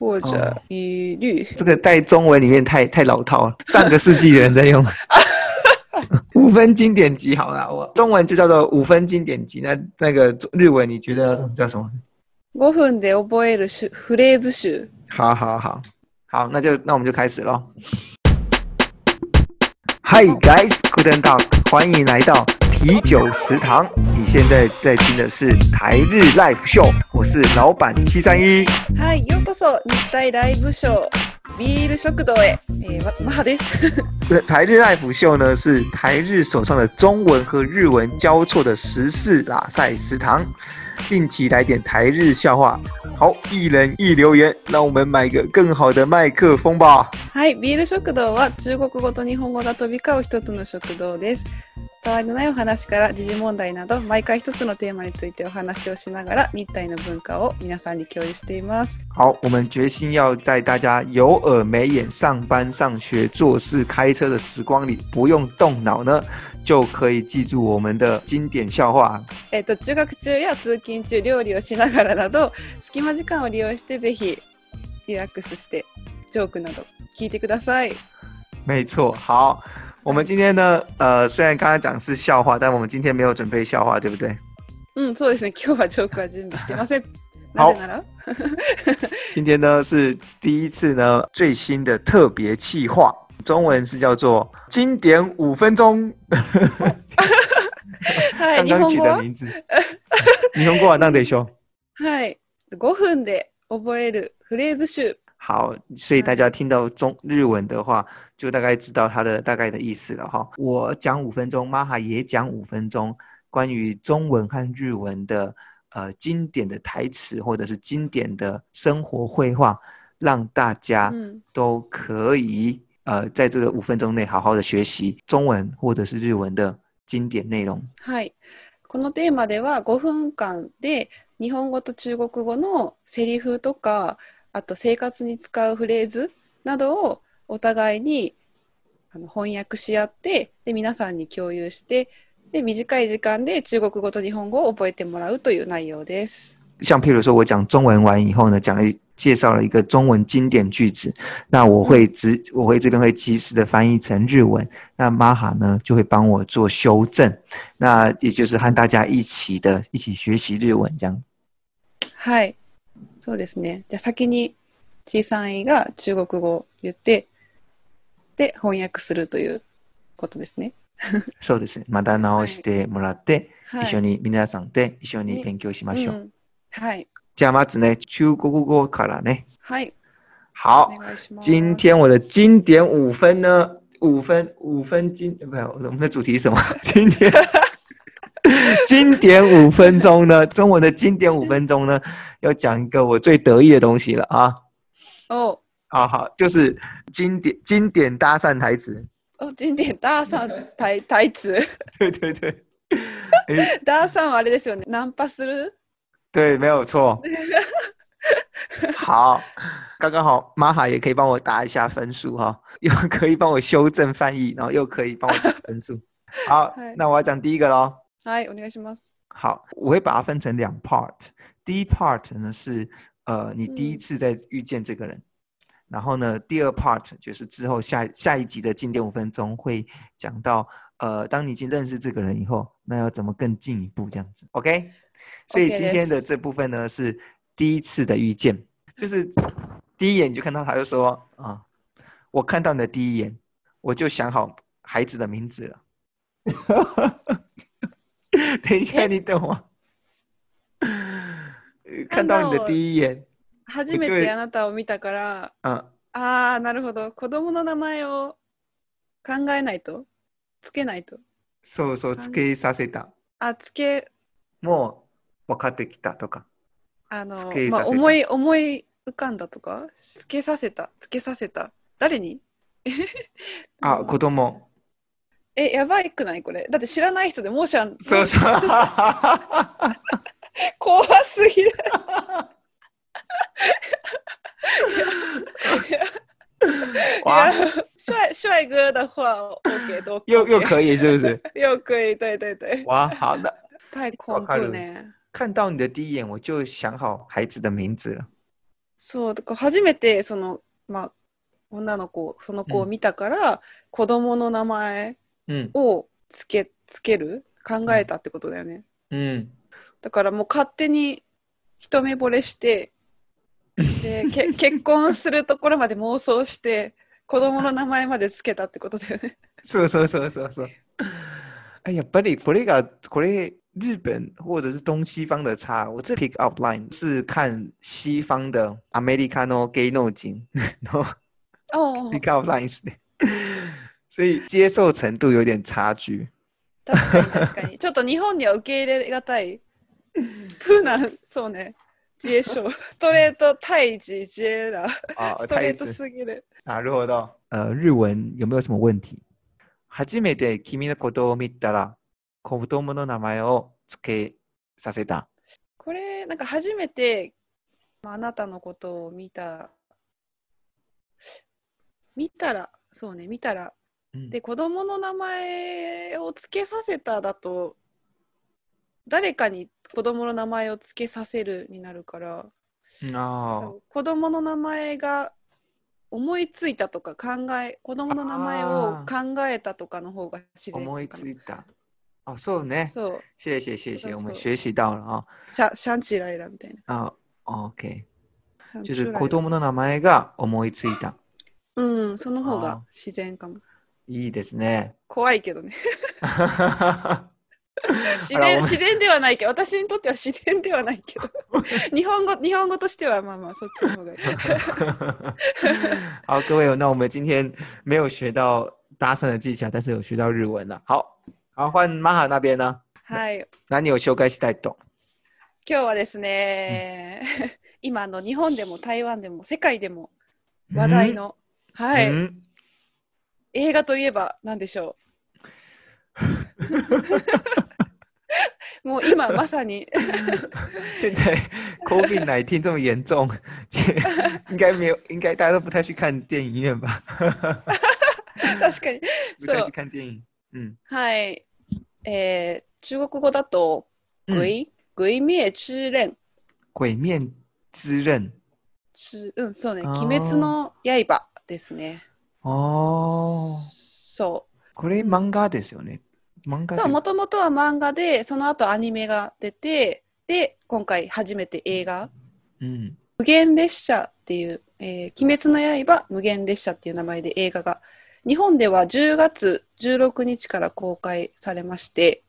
或者一律。这个在中文里面太太老套了，上个世纪的人在用。五分经典集好了，我中文就叫做五分经典集。那那个日文你觉得叫什么？五分で覚えるフレーズ集。好好好好，那就那我们就开始喽。Hi guys, guten Tag，欢迎来到 啤酒食堂。你现在在听的是台日 Live Show，我是老板七三一。はい、ようこそ日体ライブショービール食堂へ。えー、マハです。台日 Live 秀呢是台日手上的中文和日文交错的时事拉赛食堂。定期来点台日笑話。好，一人一留言，让我们买个更好的麦克风吧。はい、ビール食堂は中国語と日本語が飛び交う一つの食堂です。 たわいのないお話から時事問題など毎回一つのテーマについてお話をしながら日体の文化を皆さんに共有しています。好，我们决心要在大家有耳没眼上班、上学、做事、开车的时光里，不用动脑呢？就可以记住我们的经典笑话。えっと中学中や通勤中料理をしながらなど隙間時間を利用してぜひリラックスしてジョークなど聞いてください。没错，好，我们今天呢，呃，虽然刚才讲是笑话，但我们今天没有准备笑话，对不对？嗯，そうですね。今日はジョークは準備してません。好，今天呢是第一次呢最新的特别企划。中文是叫做“经典五分钟”，刚刚取的名字。日本語は何でしょう？はい、五分で覚えるフレーズ集。 好，所以大家听到中日文的话，就大概知道它的大概的意思了哈。我讲五分钟，玛哈也讲五分钟，关于中文和日文的呃经典的台词或者是经典的生活绘画，让大家都可以。呃，在这个五分钟内好好的学习中文或者是日文的经典内容。はい、このテーマでは5分間で日本語と中国語のセリフとか、 あと生活に使うフレーズなどをお互いにあの翻訳し合って、で皆さんに共有して、で短い時間で中国語と日本語を覚えてもらうという内容です。像譬如说，我讲中文完以后呢，讲了介绍了一个中文经典句子，那我会直我会这边会及时的翻译成日文，那玛哈呢就会帮我做修正，那也就是和大家一起的一起学习日文这样。はい、そうですね。じゃ先に小さいが中国語言ってで翻訳するということですね。そうですね。また直してもらって、一緒に皆さんで一緒に勉強しましょう。はい。じゃあまずね、中国語からね。はい。好，今天我的经典五分呢，五分五分经，不是我们的主题是什么？今天经典五分钟呢，中文的经典五分钟呢，要讲一个我最得意的东西了啊。哦，好好，就是经典经典搭讪台词。哦，经典搭讪台台词。对对对。搭讪はあれですよね。ナンパする。对，没有错。好，刚刚好，玛哈也可以帮我打一下分数哈，又可以帮我修正翻译，然后又可以帮我打分数。好，那我要讲第一个喽。 嗨，お願いします。好，我会把它分成两 part。第一 part 呢是呃你第一次在遇见这个人，然后呢第二 part 就是之后下下一集的经典五分钟会讲到呃当你已经认识这个人以后，那要怎么更进一步这样子？OK。所以今天的这部分呢是第一次的遇见，就是第一眼你就看到他，就说啊，我看到你的第一眼，我就想好孩子的名字了。 等一下，你等我。看到你的第一眼。初めてあなたを見たから、ああ、なるほど。子供の名前を考えないと、つけないと？そうそう、つけさせた。あ、つけ。もう分かってきたとか。あの、まあ、思い、思い浮かんだとか、つけさせた、つけさせた。誰に？あ、子供。え、やばいくないこれ。だって知らない人でもうしゃん。そうそう。怖すぎる。哇，帅帅哥的话，OK 都又又可以是不是？又可以，对对对。哇，好的。太恐怖呢。看到你的第一眼，我就想好孩子的名字了。そう、だから初めて、その、まあ、女の子、その子を見たから、子供の名前うん。をつけ、つける考えたってことだよね。うん。だからもう勝手に一目惚れして、で、け結婚するところまで妄想して、子供の名前までつけたってことだよね。そうそうそうそうそう。哎，やっぱりこれがこれ日本或者是东西方的差，我这 pick up line 是看西方的 Americano gay の人のお pick up lines で，所以接受程度有点差距。確かに確かに。ちょっと日本には受け入れがたい。プーナン、そうね。ジエショー。ストレート対ジジエラ。あストレートすぎる。なるほど。呃，日文有没有什么问題？初めて君のことを見たら、子供の名前を付けさせた。これ、なんか初めて、まああなたのことを見た、見たら、そうね、見たら、うん。で、子供の名前を付けさせただと、誰かに子供の名前を付けさせるになるから、あ子供の名前が思いついたとか考え子供の名前を考えたとかの方が自あ、然思いついた。哦，そうね。そう。谢谢谢谢，そう我们学习到了啊。シャシャンチライラみたいな。啊，OK，シャン就是子供の名前が思いついた。うんその方あが自然かもいいですね。怖いけどね。自然自然ではないけど。私にとっては自然ではないけど。日本語日本語としてはまあまあそっちの方がいい。好，各位，那我们今天没有学到搭讪的技巧，但是有学到日文了。好，好，换マハ那边呢？はい。何を紹介したいと？今日はですね、今あの日本でも台湾でも世界でも話題の、はい、うん映画といえば何でしょう？もう今まさに。现在 COVID 1 9这么严重，应该没有，应该大家都不太去看电影院吧？確かに。不太去看电影。嗯，はい、えー中国語だと「嗯鬼鬼滅之刃鬼面之刃。之」うんそうね「あー。鬼滅の刃」ですね哦，そこれ漫画ですよね。漫う画そうもともとは漫画でその後アニメが出てで今回初めて映画。うん。無限列車っていう、えー鬼滅の刃無限列車っていう名前で映画が日本では10月16日から公開されまして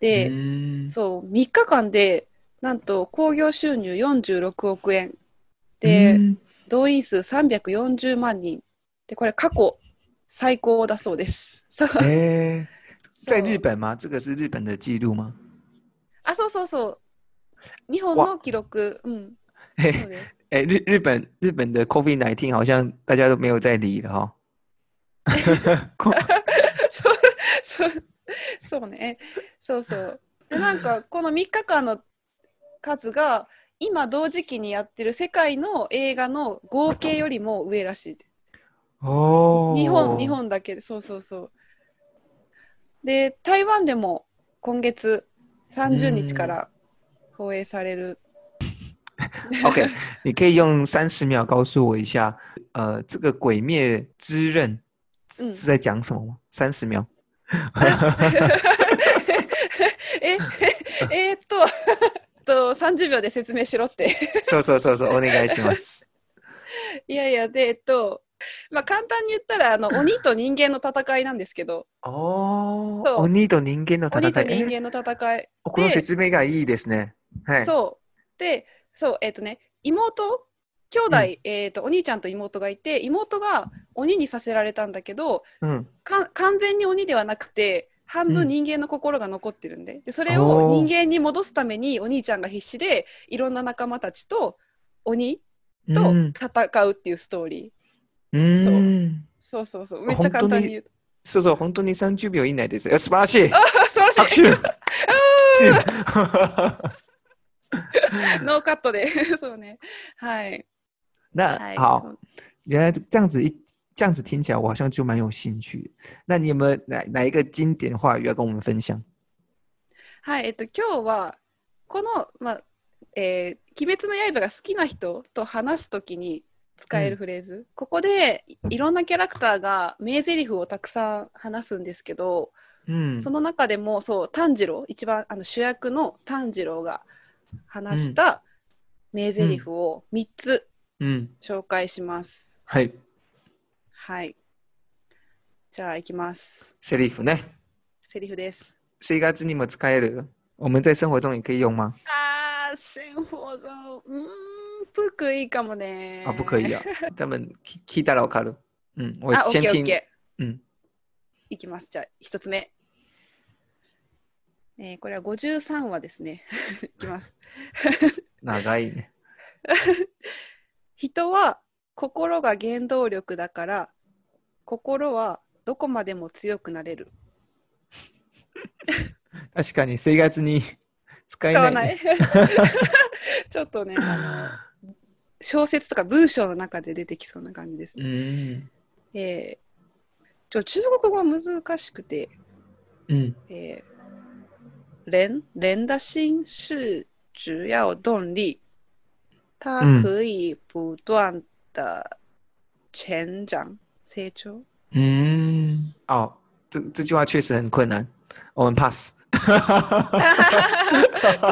で、うん。そう3日間でなんと興行収入46億円。で、うん。動員数340万人でこれ過去最高だそうです。そう。哎，在日本吗？这个是日本的记录吗？あそうそうそう。日本の記録。うん。哎，日日本日本的 COVID 1 9好像大家都没有在理了哈、こ そうそうそうね。そうそう。でなんかこの3日間の数が今同時期にやってる世界の映画の合計よりも上らしい。哦日本日本だけでそうそうそうで台湾でも今月30日から放映される OK，你可以用三十秒告诉我一下，呃，这个《鬼灭之刃》是在讲什么吗？三十秒。ええーっとと30秒で説明しろってそうそうそうそう、お願いします。いやいやでえっとまあ簡単に言ったらあの鬼と人間の戦いなんですけど。鬼と人間の戦鬼と人間の戦い。この説明がいいですね。はい。そう。でそうえっ、とね妹兄弟、うん。えっとお兄ちゃんと妹がいて妹が鬼にさせられたんだけどうん。か完全に鬼ではなくて半うん。分人間の心が残ってるんで。でそれを人間に戻すためにお兄ちゃんが必死でいろんな仲間たちと鬼とうん。戦うっていうストーリー、うん。そう。そうそうめっちゃ簡単に。言うそうそう、本当に30秒以内です。素晴らしい。あ素晴らしい。拍手。ノーカットで。そうね。はい。那はい。好。そ，う。原来这样子一这样子听起来，我好像就蛮有兴趣。的。那你有没有哪哪一个经典话语要跟我们分享？はい、えっと、今日は、この、まあ、えー鬼滅の刃が好きな人と話すときに使えるフレーズ、ここでいいろんなキャラクターが名台詞をたくさん話すんですけど、うんその中でもそう炭治郎一番あの主役の炭治郎が話した名台詞を3つうん。紹介します。はい。はい。じゃあ行きます。セリフね。セリフです。生活にも使える。我们在生活中也可以用吗？あー、生活中、ん、不可以かもね。啊，不可以啊。咱们聞聞いたらわかる。うん。我あ、オッ。ケーオッケー。うん。いきます。じゃあ、一つ目。えーこれは53話ですね。いきます。長いね。人は心が原動力だから、心はどこまでも強くなれる。確かに生活に使え使わない、ないね。ちょっとね、あの、小説とか文章の中で出てきそうな感じですね。うん。えーちょ中国語は難しくて、うん。えー人人的心是只要动力，它嗯可以不断的成长、成長？嗯。哦，这这句话确实很困難。我们 pass。そ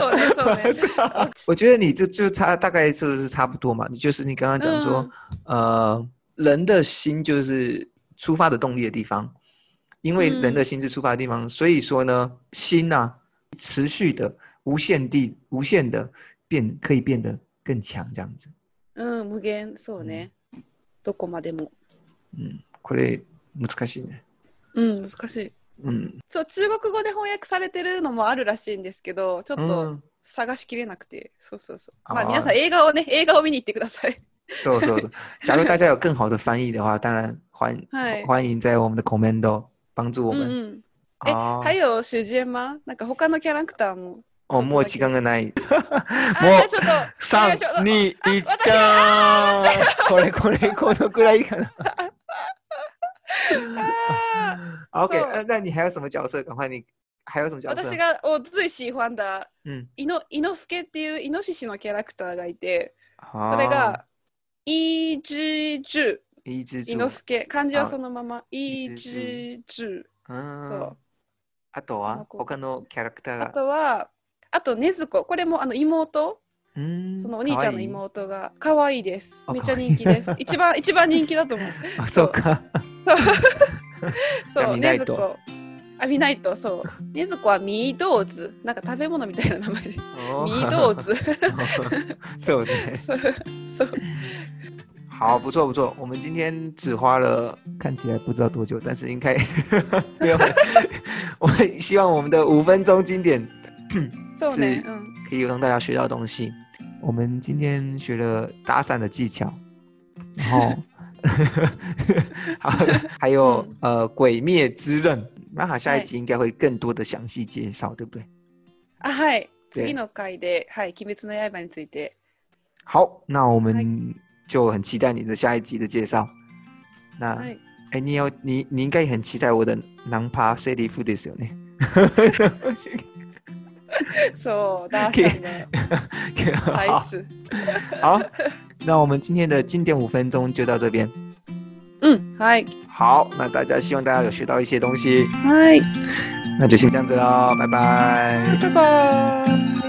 うね、そうね。是啊我觉得你这就差大概是不是差不多嘛？就是你刚刚讲说，呃，人的心就是出发的动力的地方，因为人的心是出发的地方，所以说呢，心啊，持续的、无限地、无限的变，可以变得更強这样子。うん、無限、そうね。どこまでも。うん、これ難しいね。うん、難しい。 うん、そう、中国語で翻訳されてるのもあるらしいんですけど、ちょっうとん探しきれなくて、そうそうそう。まあ皆さん映画をね、映画を見に行ってください。そうそうそう。假如大家有更好的翻译的话，当然欢はい欢迎在我们的 commando 帮助我们。うんうん。え、あ还有主人吗なんか他のキャラクターも？哦，もう時間がない。あ、もうじゃあちょっと。三お願いします二一私かこれこれこのくらいかな。あ OK，那你还有什么角色？赶快你还有什么角色？私？がお最喜欢だ嗯，イノイノスケっていうイノシシのキャラクターがいて、そそれがイージージュイノ猪。スケ、漢字はあそのままイーイジージュ。あとは他のキャラクターあが。とは、あとネズコ、これもあの妹、うんそのお兄ちゃんの。か妹が可愛いです。あめっちゃ人気です。一番一番人気だと思う。あ、そうか。じゃあそう、見ないとネズコ。あ、見ないと、そう。ネズコはミードーズ。なんか食べ物みたいな名前で。ミードーズ。そうね。そうそう。好，不错不错。我们今天只花了看起来不知道多久，但是应该没有很。我们希望我们的五分钟经典そうね。是うん。可以让大家学到东西。我们今天学了打伞的技巧，然后 好还有、呃《鬼灭之刃》。那好，下一集应该会更多的详细介紹，对不对？あ、はい。で次の回で、はい、鬼滅の刃について。好，那我们就很期待你的下一集的介绍。那はい。哎、你有你你应该也很期待我的ナンパセリフですよね。そう、ダーさんのタイ好ツ。好， 那我们今天的经典五分钟就到这边。うん、はい。好，那大家希望大家有学到一些东西，はい。那就先这样子喽，拜拜。バイバイ。